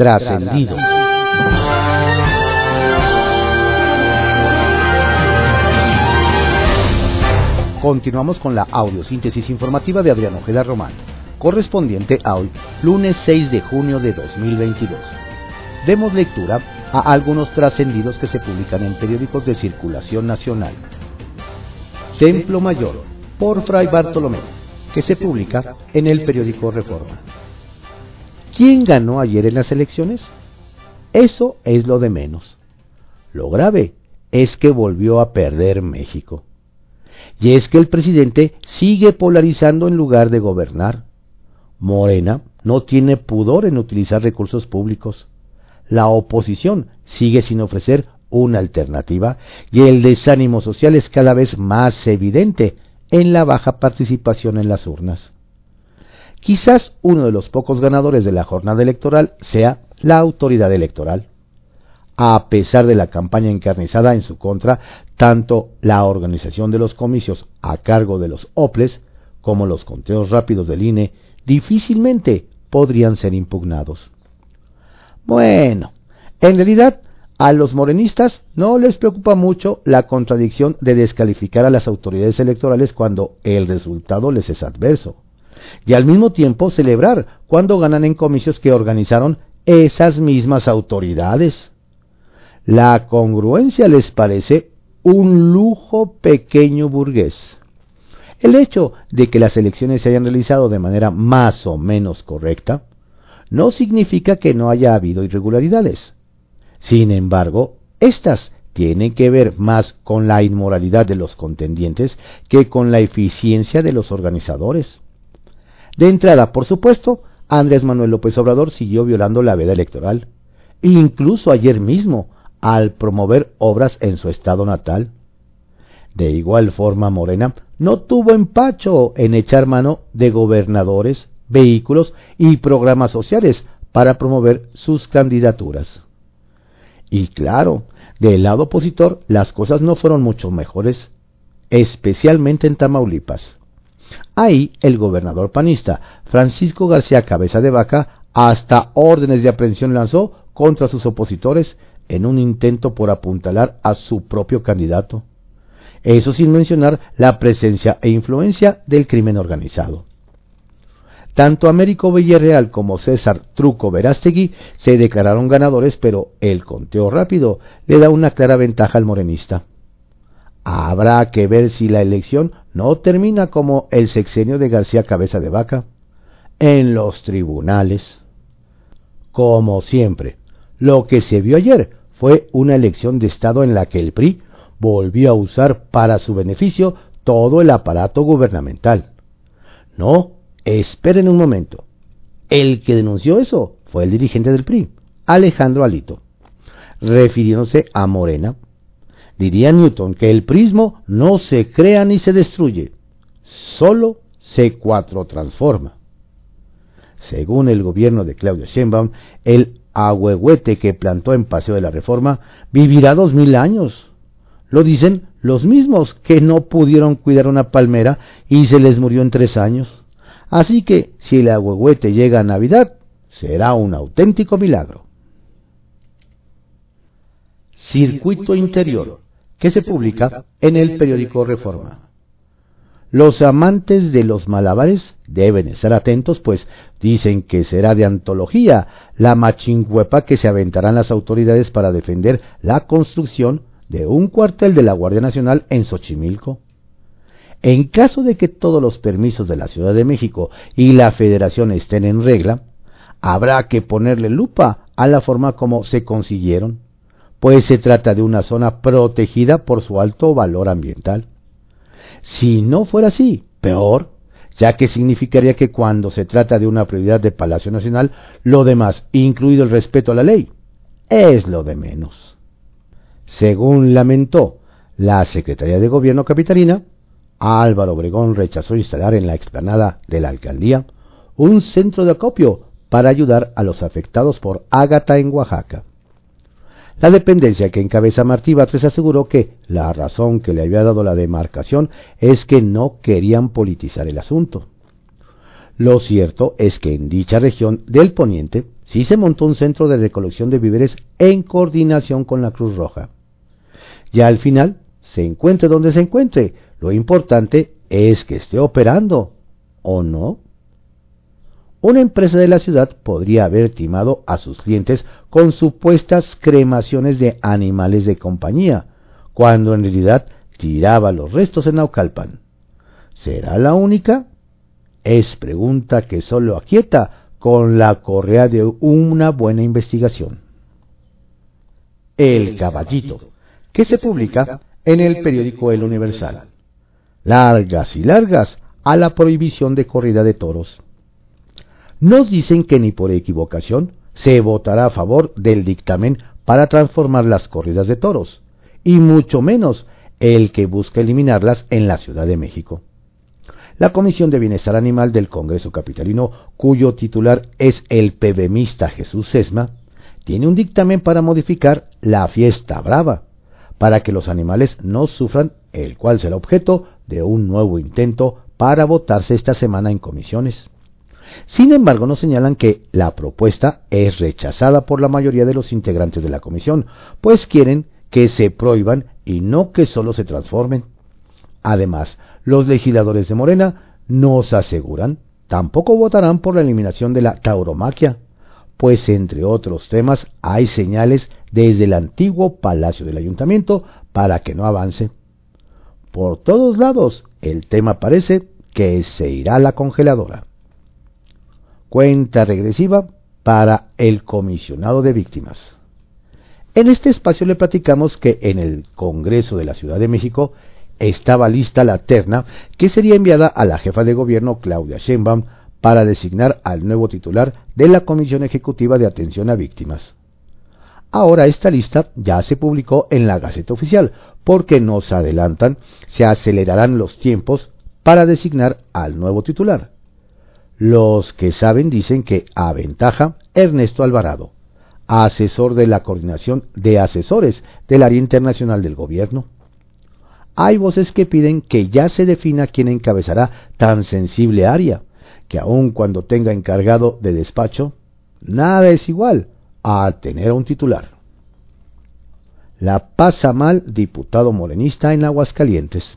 trascendido. Continuamos con la audiosíntesis informativa de Adrián Ojeda Román, correspondiente a hoy, lunes 6 de junio de 2022. Demos lectura a algunos trascendidos que se publican en periódicos de circulación nacional. Templo Mayor, por Fray Bartolomé, que se publica en el periódico Reforma. ¿Quién ganó ayer en las elecciones? Eso es lo de menos. Lo grave es que volvió a perder México. Y es que el presidente sigue polarizando en lugar de gobernar. Morena no tiene pudor en utilizar recursos públicos. La oposición sigue sin ofrecer una alternativa y el desánimo social es cada vez más evidente en la baja participación en las urnas. Quizás uno de los pocos ganadores de la jornada electoral sea la autoridad electoral a pesar de la campaña encarnizada en su contra, tanto la organización de los comicios a cargo de los OPLES como los conteos rápidos del INE difícilmente podrían ser impugnados. Bueno, en realidad a los morenistas no les preocupa mucho la contradicción de descalificar a las autoridades electorales cuando el resultado les es adverso, y al mismo tiempo celebrar cuando ganan en comicios que organizaron esas mismas autoridades. La congruencia les parece un lujo pequeño burgués. El hecho de que las elecciones se hayan realizado de manera más o menos correcta no significa que no haya habido irregularidades. Sin embargo, estas tienen que ver más con la inmoralidad de los contendientes que con la eficiencia de los organizadores. De entrada, por supuesto, Andrés Manuel López Obrador siguió violando la veda electoral. Incluso ayer mismo, al promover obras en su estado natal. De igual forma, Morena no tuvo empacho en echar mano de gobernadores, vehículos y programas sociales para promover sus candidaturas. Y claro, del lado opositor las cosas no fueron mucho mejores, especialmente en Tamaulipas. Ahí el gobernador panista Francisco García Cabeza de Vaca hasta órdenes de aprehensión lanzó contra sus opositores en un intento por apuntalar a su propio candidato. Eso sin mencionar la presencia e influencia del crimen organizado. Tanto Américo Villarreal como César Truco Verástegui se declararon ganadores, pero el conteo rápido le da una clara ventaja al morenista. Habrá que ver si la elección no termina como el sexenio de García Cabeza de Vaca, en los tribunales. Como siempre, lo que se vio ayer fue una elección de Estado en la que el PRI volvió a usar para su beneficio todo el aparato gubernamental. No, esperen un momento. El que denunció eso fue el dirigente del PRI, Alejandro Alito. Refiriéndose a Morena, diría Newton que el prismo no se crea ni se destruye, solo se cuatro transforma. Según el gobierno de Claudio Sheinbaum, el ahuehuete que plantó en Paseo de la Reforma vivirá dos mil años. Lo dicen los mismos que no pudieron cuidar una palmera y se les murió en tres años. Así que si el ahuehuete llega a Navidad, será un auténtico milagro. Circuito Interior, que se publica en el periódico Reforma. Los amantes de los malabares deben estar atentos, pues dicen que será de antología la machingüepa que se aventarán las autoridades para defender la construcción de un cuartel de la Guardia Nacional en Xochimilco. En caso de que todos los permisos de la Ciudad de México y la Federación estén en regla, habrá que ponerle lupa a la forma como se consiguieron, pues se trata de una zona protegida por su alto valor ambiental. Si no fuera así, peor, ya que significaría que cuando se trata de una prioridad de Palacio Nacional, lo demás, incluido el respeto a la ley, es lo de menos. Según lamentó la Secretaría de Gobierno capitalina, Álvaro Obregón rechazó instalar en la explanada de la alcaldía un centro de acopio para ayudar a los afectados por Ágata en Oaxaca. La dependencia que encabeza Martí Batres aseguró que la razón que le había dado la demarcación es que no querían politizar el asunto. Lo cierto es que en dicha región del poniente sí se montó un centro de recolección de víveres en coordinación con la Cruz Roja. Ya al final, se encuentre donde se encuentre, lo importante es que esté operando, ¿o no? Una empresa de la ciudad podría haber timado a sus clientes con supuestas cremaciones de animales de compañía, cuando en realidad tiraba los restos en Naucalpan. ¿Será la única? Es pregunta que solo aquieta con la correa de una buena investigación. El caballito, que se publica en el periódico El Universal. Largas y largas a la prohibición de corrida de toros. Nos dicen que ni por equivocación se votará a favor del dictamen para transformar las corridas de toros, y mucho menos el que busca eliminarlas en la Ciudad de México. La Comisión de Bienestar Animal del Congreso Capitalino, cuyo titular es el PBMista Jesús Sesma, tiene un dictamen para modificar la fiesta brava, para que los animales no sufran, el cual será objeto de un nuevo intento para votarse esta semana en comisiones. Sin embargo, nos señalan que la propuesta es rechazada por la mayoría de los integrantes de la comisión, pues quieren que se prohíban y no que solo se transformen. Además, los legisladores de Morena nos aseguran tampoco votarán por la eliminación de la tauromaquia, pues entre otros temas hay señales desde el antiguo Palacio del Ayuntamiento para que no avance. Por todos lados, el tema parece que se irá a la congeladora. Cuenta regresiva para el comisionado de víctimas. En este espacio le platicamos que en el Congreso de la Ciudad de México estaba lista la terna que sería enviada a la jefa de gobierno Claudia Sheinbaum para designar al nuevo titular de la Comisión Ejecutiva de Atención a Víctimas. Ahora esta lista ya se publicó en la Gaceta Oficial, porque nos adelantan, se acelerarán los tiempos para designar al nuevo titular. Los que saben dicen que aventaja Ernesto Alvarado, asesor de la coordinación de asesores del área internacional del gobierno. Hay voces que piden que ya se defina quién encabezará tan sensible área, que aun cuando tenga encargado de despacho, nada es igual a tener a un titular. La pasa mal diputado morenista en Aguascalientes.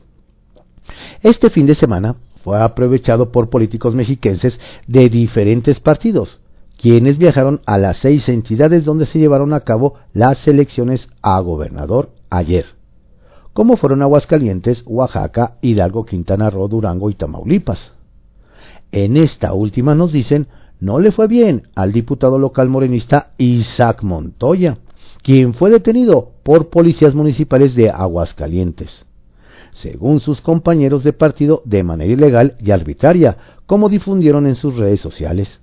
Este fin de semana fue aprovechado por políticos mexiquenses de diferentes partidos, quienes viajaron a las seis entidades donde se llevaron a cabo las elecciones a gobernador ayer, como fueron Aguascalientes, Oaxaca, Hidalgo, Quintana Roo, Durango y Tamaulipas. En esta última nos dicen no le fue bien al diputado local morenista Isaac Montoya, quien fue detenido por policías municipales de Aguascalientes según sus compañeros de partido, de manera ilegal y arbitraria, como difundieron en sus redes sociales.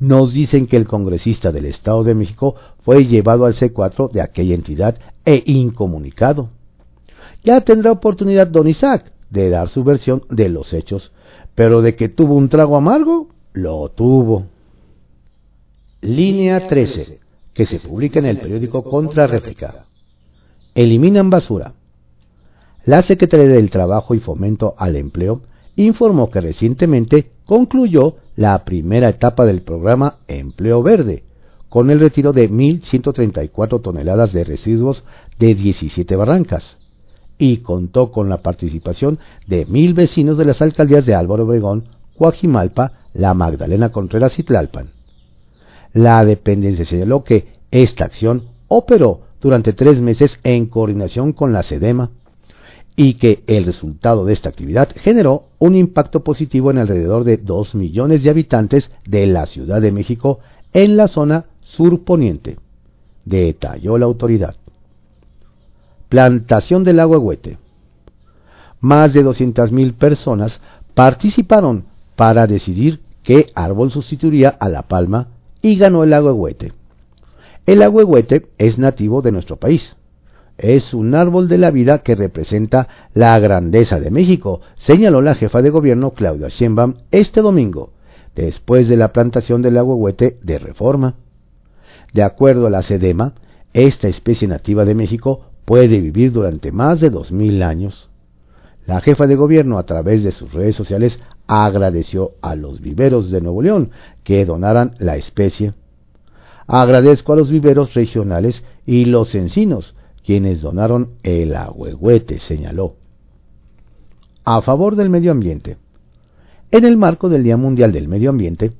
Nos dicen que el congresista del Estado de México fue llevado al C4 de aquella entidad e incomunicado. Ya tendrá oportunidad don Isaac de dar su versión de los hechos, pero de que tuvo un trago amargo, lo tuvo. Línea 13, que se publica en el periódico Contra Réplica. Eliminan basura. La Secretaría del Trabajo y Fomento al Empleo informó que recientemente concluyó la primera etapa del programa Empleo Verde, con el retiro de 1.134 toneladas de residuos de 17 barrancas, y contó con la participación de mil vecinos de las alcaldías de Álvaro Obregón, Coajimalpa, La Magdalena Contreras y Tlalpan. La dependencia señaló que esta acción operó durante tres meses en coordinación con la SEDEMA, y que el resultado de esta actividad generó un impacto positivo en alrededor de 2 millones de habitantes de la Ciudad de México en la zona surponiente, detalló la autoridad. Plantación del Huete. Más de 200.000 personas participaron para decidir qué árbol sustituiría a la palma y ganó el Huete. El Huete es nativo de nuestro país es un árbol de la vida que representa la grandeza de México, señaló la jefa de gobierno Claudia Sheinbaum este domingo, después de la plantación del agüehuete de reforma. De acuerdo a la SEDEMA, esta especie nativa de México puede vivir durante más de dos mil años. La jefa de gobierno, a través de sus redes sociales, agradeció a los viveros de Nuevo León que donaran la especie. agradezco a los viveros regionales y los encinos, quienes donaron el agüehuete, señaló. A favor del medio ambiente. En el marco del Día Mundial del Medio Ambiente,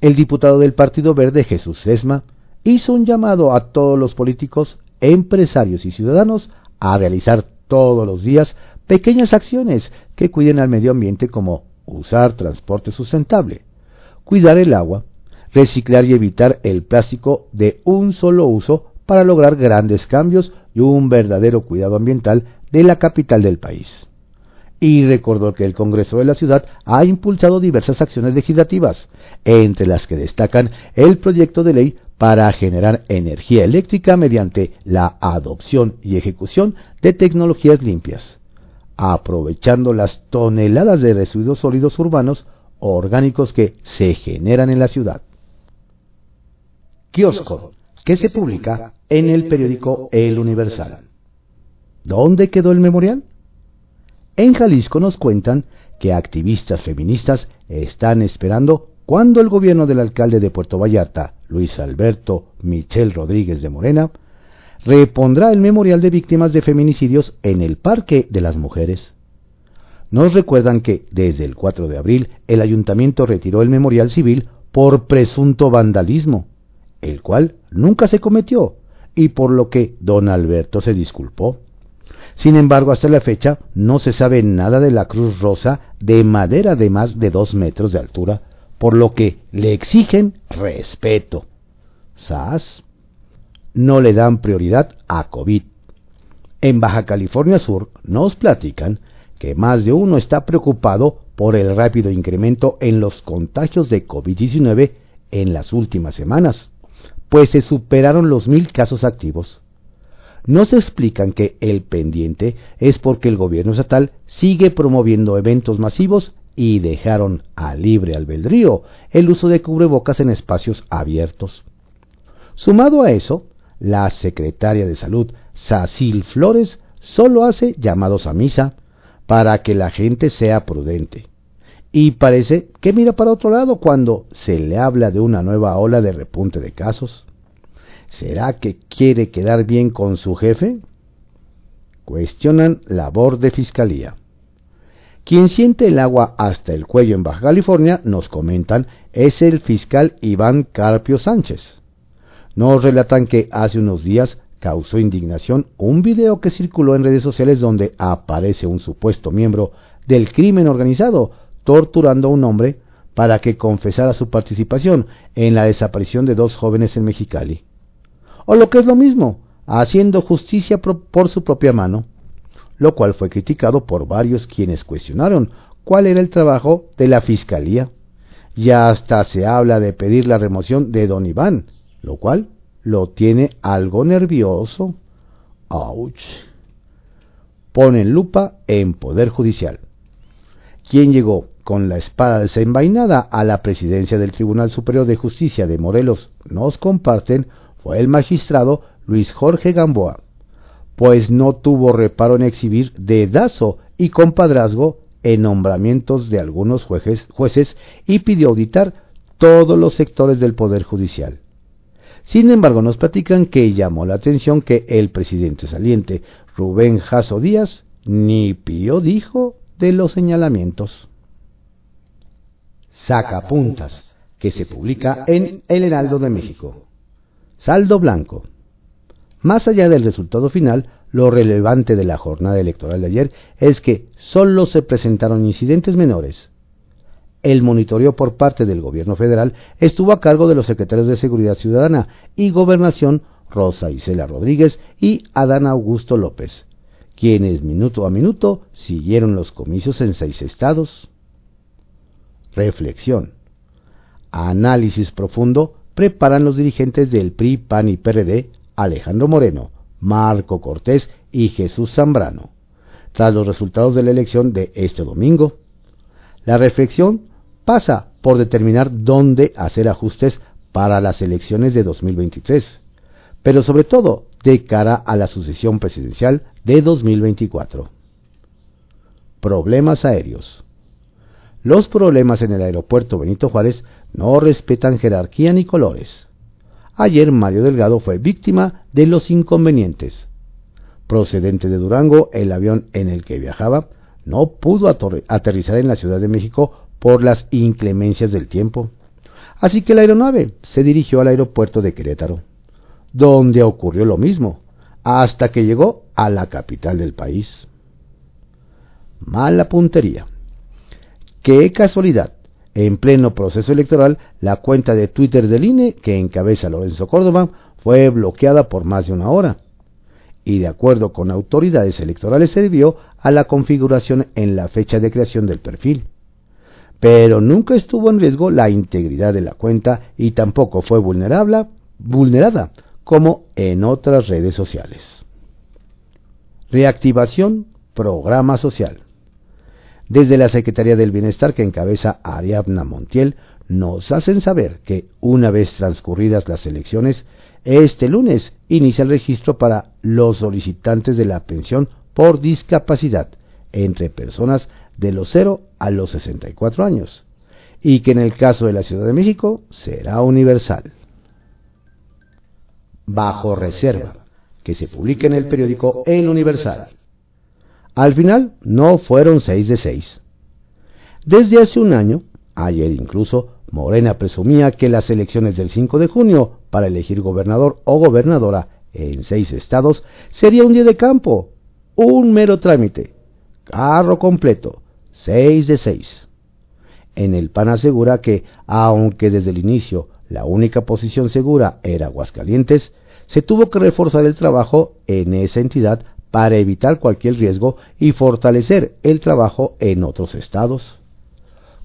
el diputado del Partido Verde, Jesús Sesma, hizo un llamado a todos los políticos, empresarios y ciudadanos a realizar todos los días pequeñas acciones que cuiden al medio ambiente como usar transporte sustentable, cuidar el agua, reciclar y evitar el plástico de un solo uso para lograr grandes cambios y un verdadero cuidado ambiental de la capital del país. Y recordó que el Congreso de la ciudad ha impulsado diversas acciones legislativas, entre las que destacan el proyecto de ley para generar energía eléctrica mediante la adopción y ejecución de tecnologías limpias, aprovechando las toneladas de residuos sólidos urbanos orgánicos que se generan en la ciudad. Kiosco, que se publica en el periódico El Universal. ¿Dónde quedó el memorial? En Jalisco nos cuentan que activistas feministas están esperando cuando el gobierno del alcalde de Puerto Vallarta, Luis Alberto Michel Rodríguez de Morena, repondrá el memorial de víctimas de feminicidios en el Parque de las Mujeres. Nos recuerdan que desde el 4 de abril el ayuntamiento retiró el memorial civil por presunto vandalismo, el cual nunca se cometió y por lo que don Alberto se disculpó. Sin embargo, hasta la fecha no se sabe nada de la Cruz Rosa de madera de más de dos metros de altura por lo que le exigen respeto. SAS no le dan prioridad a COVID. En Baja California Sur nos platican que más de uno está preocupado por el rápido incremento en los contagios de COVID-19 en las últimas semanas, pues se superaron los mil casos activos. Nos explican que el pendiente es porque el gobierno estatal sigue promoviendo eventos masivos y dejaron a libre albedrío el uso de cubrebocas en espacios abiertos. Sumado a eso, la secretaria de Salud, Sacil Flores, solo hace llamados a misa para que la gente sea prudente. Y parece que mira para otro lado cuando se le habla de una nueva ola de repunte de casos. ¿Será que quiere quedar bien con su jefe? Cuestionan labor de fiscalía. Quien siente el agua hasta el cuello en Baja California, nos comentan, es el fiscal Iván Carpio Sánchez. Nos relatan que hace unos días causó indignación un video que circuló en redes sociales donde aparece un supuesto miembro del crimen organizado torturando a un hombre para que confesara su participación en la desaparición de dos jóvenes en Mexicali. O lo que es lo mismo, haciendo justicia por su propia mano lo cual fue criticado por varios quienes cuestionaron cuál era el trabajo de la Fiscalía. Ya hasta se habla de pedir la remoción de don Iván, lo cual lo tiene algo nervioso. ¡Auch! Ponen lupa en Poder Judicial. ¿Quién llegó con la espada desenvainada a la presidencia del Tribunal Superior de Justicia de Morelos, nos comparten, fue el magistrado Luis Jorge Gamboa pues no tuvo reparo en exhibir dedazo y compadrazgo en nombramientos de algunos jueces, y pidió auditar todos los sectores del Poder Judicial. Sin embargo, nos platican que llamó la atención que el presidente saliente, Rubén Jasso Díaz, ni pío dijo de los señalamientos. Sacapuntas, que se publica en El Heraldo de México. Saldo blanco. Más allá del resultado final, lo relevante de la jornada electoral de ayer es que solo se presentaron incidentes menores. El monitoreo por parte del gobierno federal estuvo a cargo de los secretarios de Seguridad Ciudadana y Gobernación Rosa Isela Rodríguez y Adán Augusto López, quienes minuto a minuto siguieron los comicios en seis estados. Reflexión. Análisis profundo preparan los dirigentes del PRI, PAN y PRD Alejandro Moreno, Marco Cortés y Jesús Zambrano, tras los resultados de la elección de este domingo. La reflexión pasa por determinar dónde hacer ajustes para las elecciones de 2023, pero sobre todo de cara a la sucesión presidencial de 2024. Problemas aéreos. Los problemas en el aeropuerto Benito Juárez no respetan jerarquía ni colores ayer Mario Delgado fue víctima de los inconvenientes. Procedente de Durango, el avión en el que viajaba no pudo aterrizar en la Ciudad de México por las inclemencias del tiempo. Así que la aeronave se dirigió al aeropuerto de Querétaro, donde ocurrió lo mismo, hasta que llegó a la capital del país. Mala puntería. Qué casualidad. En pleno proceso electoral, la cuenta de Twitter del INE, que encabeza Lorenzo Córdoba, fue bloqueada por más de una hora. Y de acuerdo con autoridades electorales se debió a la configuración en la fecha de creación del perfil. Pero nunca estuvo en riesgo la integridad de la cuenta y tampoco fue vulnerada como en otras redes sociales. Reactivación Programa Social. Desde la Secretaría del Bienestar que encabeza Ariadna Montiel, nos hacen saber que, una vez transcurridas las elecciones, este lunes inicia el registro para los solicitantes de la pensión por discapacidad entre personas de los 0 a los 64 años, y que en el caso de la Ciudad de México será universal bajo reserva, que se publique en el periódico El Universal. Al final no fueron seis de seis. Desde hace un año, ayer incluso, Morena presumía que las elecciones del 5 de junio para elegir gobernador o gobernadora en seis estados sería un día de campo, un mero trámite, carro completo, seis de seis. En el PAN asegura que, aunque desde el inicio la única posición segura era Aguascalientes, se tuvo que reforzar el trabajo en esa entidad para evitar cualquier riesgo y fortalecer el trabajo en otros estados.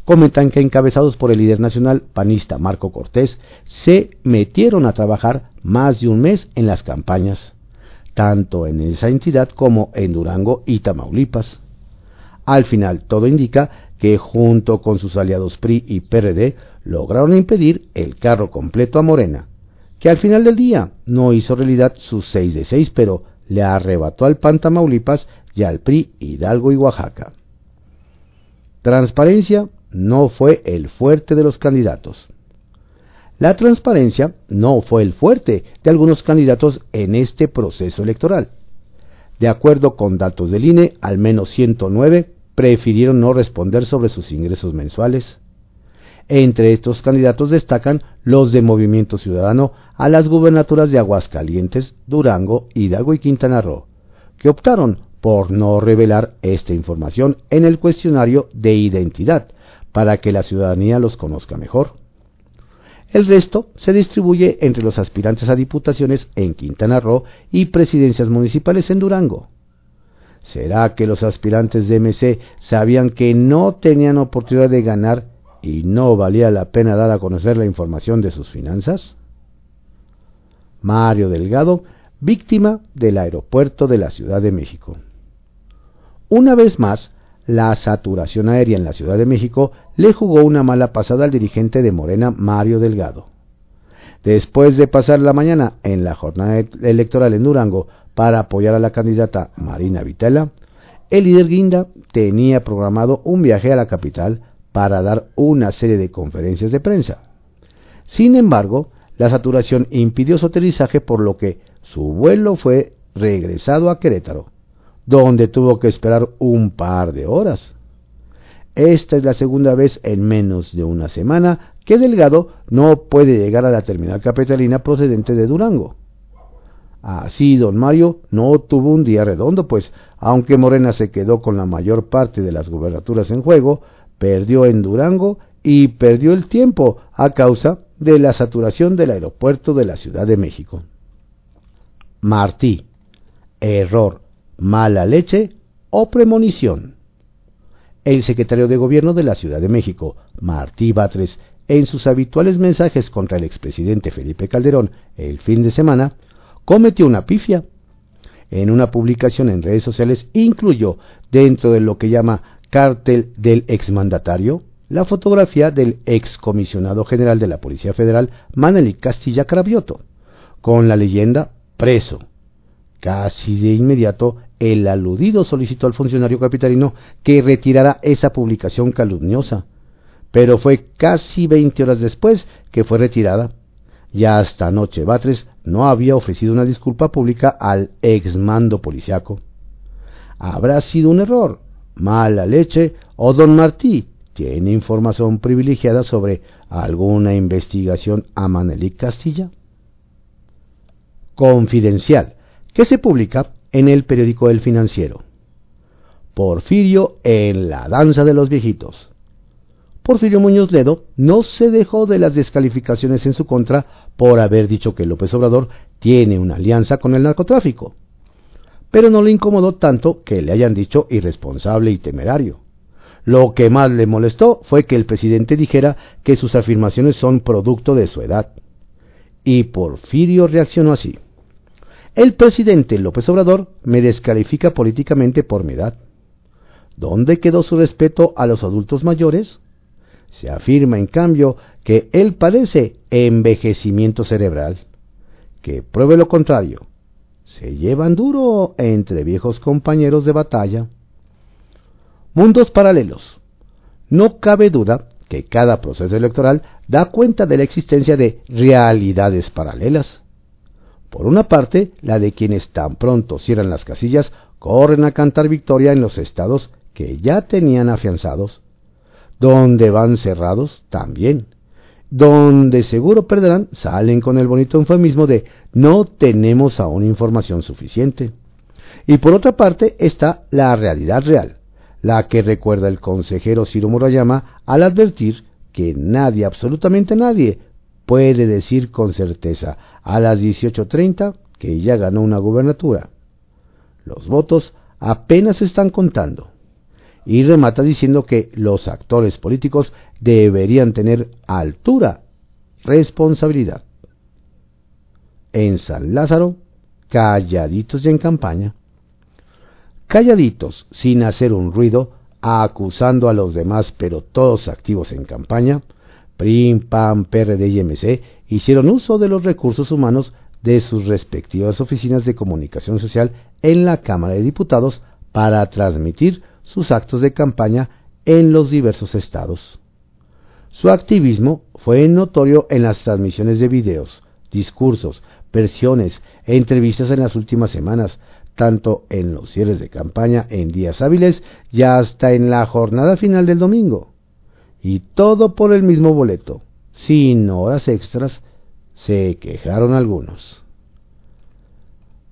Comentan que encabezados por el líder nacional panista Marco Cortés, se metieron a trabajar más de un mes en las campañas, tanto en esa entidad como en Durango y Tamaulipas. Al final, todo indica que junto con sus aliados PRI y PRD lograron impedir el carro completo a Morena, que al final del día no hizo realidad sus seis de seis, pero le arrebató al PAN Tamaulipas y al PRI Hidalgo y Oaxaca. Transparencia no fue el fuerte de los candidatos. La transparencia no fue el fuerte de algunos candidatos en este proceso electoral. De acuerdo con datos del INE, al menos 109 prefirieron no responder sobre sus ingresos mensuales. Entre estos candidatos destacan los de Movimiento Ciudadano a las gubernaturas de Aguascalientes, Durango, Hidalgo y Quintana Roo, que optaron por no revelar esta información en el cuestionario de identidad para que la ciudadanía los conozca mejor. El resto se distribuye entre los aspirantes a diputaciones en Quintana Roo y presidencias municipales en Durango. ¿Será que los aspirantes de MC sabían que no tenían oportunidad de ganar y no valía la pena dar a conocer la información de sus finanzas? Mario Delgado, víctima del aeropuerto de la Ciudad de México. Una vez más, la saturación aérea en la Ciudad de México le jugó una mala pasada al dirigente de Morena, Mario Delgado. Después de pasar la mañana en la jornada electoral en Durango para apoyar a la candidata Marina Vitela, el líder Guinda tenía programado un viaje a la capital para dar una serie de conferencias de prensa. Sin embargo, la saturación impidió su aterrizaje por lo que su vuelo fue regresado a Querétaro, donde tuvo que esperar un par de horas. Esta es la segunda vez en menos de una semana que Delgado no puede llegar a la terminal capitalina procedente de Durango. Así, don Mario no tuvo un día redondo, pues, aunque Morena se quedó con la mayor parte de las gubernaturas en juego, perdió en Durango y perdió el tiempo a causa de la saturación del aeropuerto de la Ciudad de México. Martí. Error, mala leche o premonición. El secretario de Gobierno de la Ciudad de México, Martí Batres, en sus habituales mensajes contra el expresidente Felipe Calderón el fin de semana, cometió una pifia. En una publicación en redes sociales incluyó, dentro de lo que llama cártel del exmandatario, la fotografía del excomisionado general de la Policía Federal, Manelik Castilla Cravioto, con la leyenda preso. Casi de inmediato, el aludido solicitó al funcionario capitalino que retirara esa publicación calumniosa, pero fue casi 20 horas después que fue retirada, Ya hasta anoche Batres no había ofrecido una disculpa pública al exmando policiaco. Habrá sido un error, mala leche o don Martí tiene información privilegiada sobre alguna investigación a Manelik Castilla. Confidencial, que se publica en el periódico El Financiero. Porfirio en la danza de los viejitos. Porfirio Muñoz Ledo no se dejó de las descalificaciones en su contra por haber dicho que López Obrador tiene una alianza con el narcotráfico. Pero no le incomodó tanto que le hayan dicho irresponsable y temerario. Lo que más le molestó fue que el presidente dijera que sus afirmaciones son producto de su edad. Y Porfirio reaccionó así. El presidente López Obrador me descalifica políticamente por mi edad. ¿Dónde quedó su respeto a los adultos mayores? Se afirma, en cambio, que él padece envejecimiento cerebral. Que pruebe lo contrario. Se llevan duro entre viejos compañeros de batalla. Mundos paralelos. No cabe duda que cada proceso electoral da cuenta de la existencia de realidades paralelas. Por una parte, la de quienes tan pronto cierran las casillas corren a cantar victoria en los estados que ya tenían afianzados. Donde van cerrados, también. Donde seguro perderán, salen con el bonito eufemismo de no tenemos aún información suficiente. Y por otra parte está la realidad real, la que recuerda el consejero Ciro Murayama al advertir que nadie, absolutamente nadie, puede decir con certeza a las 18.30 que ya ganó una gubernatura. Los votos apenas se están contando. Y remata diciendo que los actores políticos deberían tener altura, responsabilidad. En San Lázaro, calladitos y en campaña calladitos, sin hacer un ruido, acusando a los demás, pero todos activos en campaña, PRIM, PAN, PRD y MC hicieron uso de los recursos humanos de sus respectivas oficinas de comunicación social en la Cámara de Diputados para transmitir sus actos de campaña en los diversos estados. Su activismo fue notorio en las transmisiones de videos, discursos, versiones e entrevistas en las últimas semanas, tanto en los cierres de campaña en días hábiles y hasta en la jornada final del domingo. Y todo por el mismo boleto, sin horas extras, se quejaron algunos.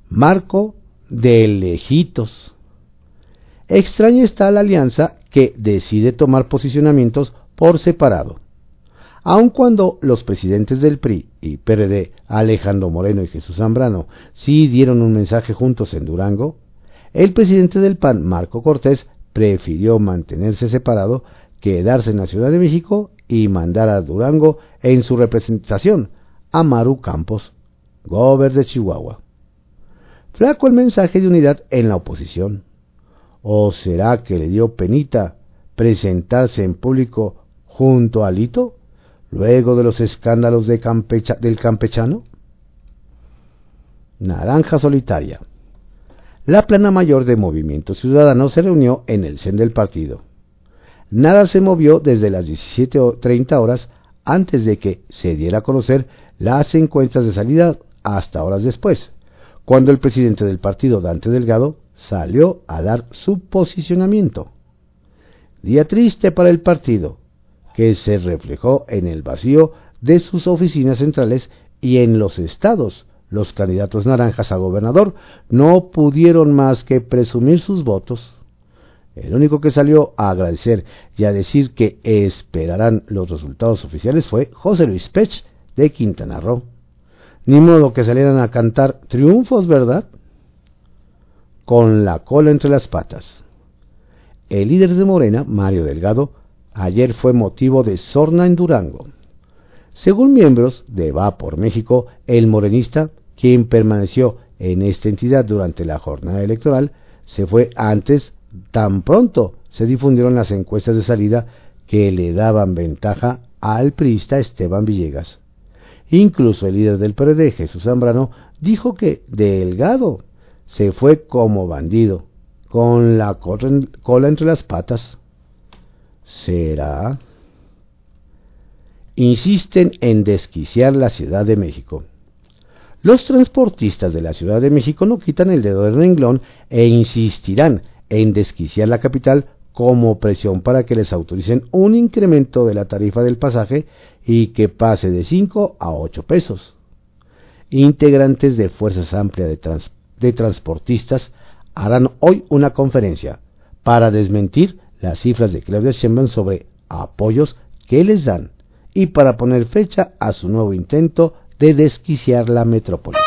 Marco de lejitos. Extraña está la alianza que decide tomar posicionamientos por separado aun cuando los presidentes del PRI y PRD, Alejandro Moreno y Jesús Zambrano, sí dieron un mensaje juntos en Durango, el presidente del PAN, Marco Cortés, prefirió mantenerse separado, quedarse en la Ciudad de México y mandar a Durango en su representación a Maru Campos, gober de Chihuahua. Flaco el mensaje de unidad en la oposición. ¿O será que le dio penita presentarse en público junto a Lito? Luego de los escándalos de del campechano? Naranja Solitaria. La plana mayor de Movimiento Ciudadano se reunió en el CEN del partido. Nada se movió desde las 17.30 horas antes de que se diera a conocer las encuestas de salida hasta horas después, cuando el presidente del partido, Dante Delgado, salió a dar su posicionamiento. Día triste para el partido, que se reflejó en el vacío de sus oficinas centrales y en los estados. Los candidatos naranjas a gobernador no pudieron más que presumir sus votos. El único que salió a agradecer y a decir que esperarán los resultados oficiales fue José Luis Pech de Quintana Roo. Ni modo que salieran a cantar triunfos, ¿verdad? Con la cola entre las patas. El líder de Morena, Mario Delgado, ayer fue motivo de sorna en Durango. Según miembros de Va por México, el morenista, quien permaneció en esta entidad durante la jornada electoral, se fue antes, tan pronto se difundieron las encuestas de salida que le daban ventaja al priista Esteban Villegas. Incluso el líder del PRD, Jesús Zambrano, dijo que Delgado se fue como bandido, con la cola entre las patas. ¿Será? insisten en desquiciar la Ciudad de México. Los transportistas de la Ciudad de México no quitan el dedo del renglón e insistirán en desquiciar la capital como presión para que les autoricen un incremento de la tarifa del pasaje y que pase de 5 a 8 pesos. Integrantes de Fuerzas Amplias de, Transportistas harán hoy una conferencia para desmentir las cifras de Claudia Sheinbaum sobre apoyos que les dan y para poner fecha a su nuevo intento de desquiciar la metrópoli.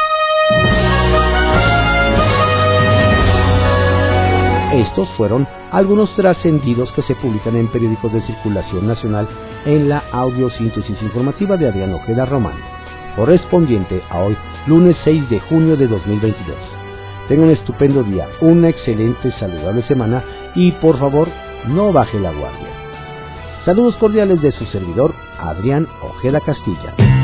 Estos fueron algunos trascendidos que se publican en periódicos de circulación nacional en la audiosíntesis informativa de Adrián Ojeda Román, correspondiente a hoy, lunes 6 de junio de 2022. Tengan un estupendo día, una excelente, saludable semana y por favor, no baje la guardia. Saludos cordiales de su servidor, Adrián Ojeda Castilla.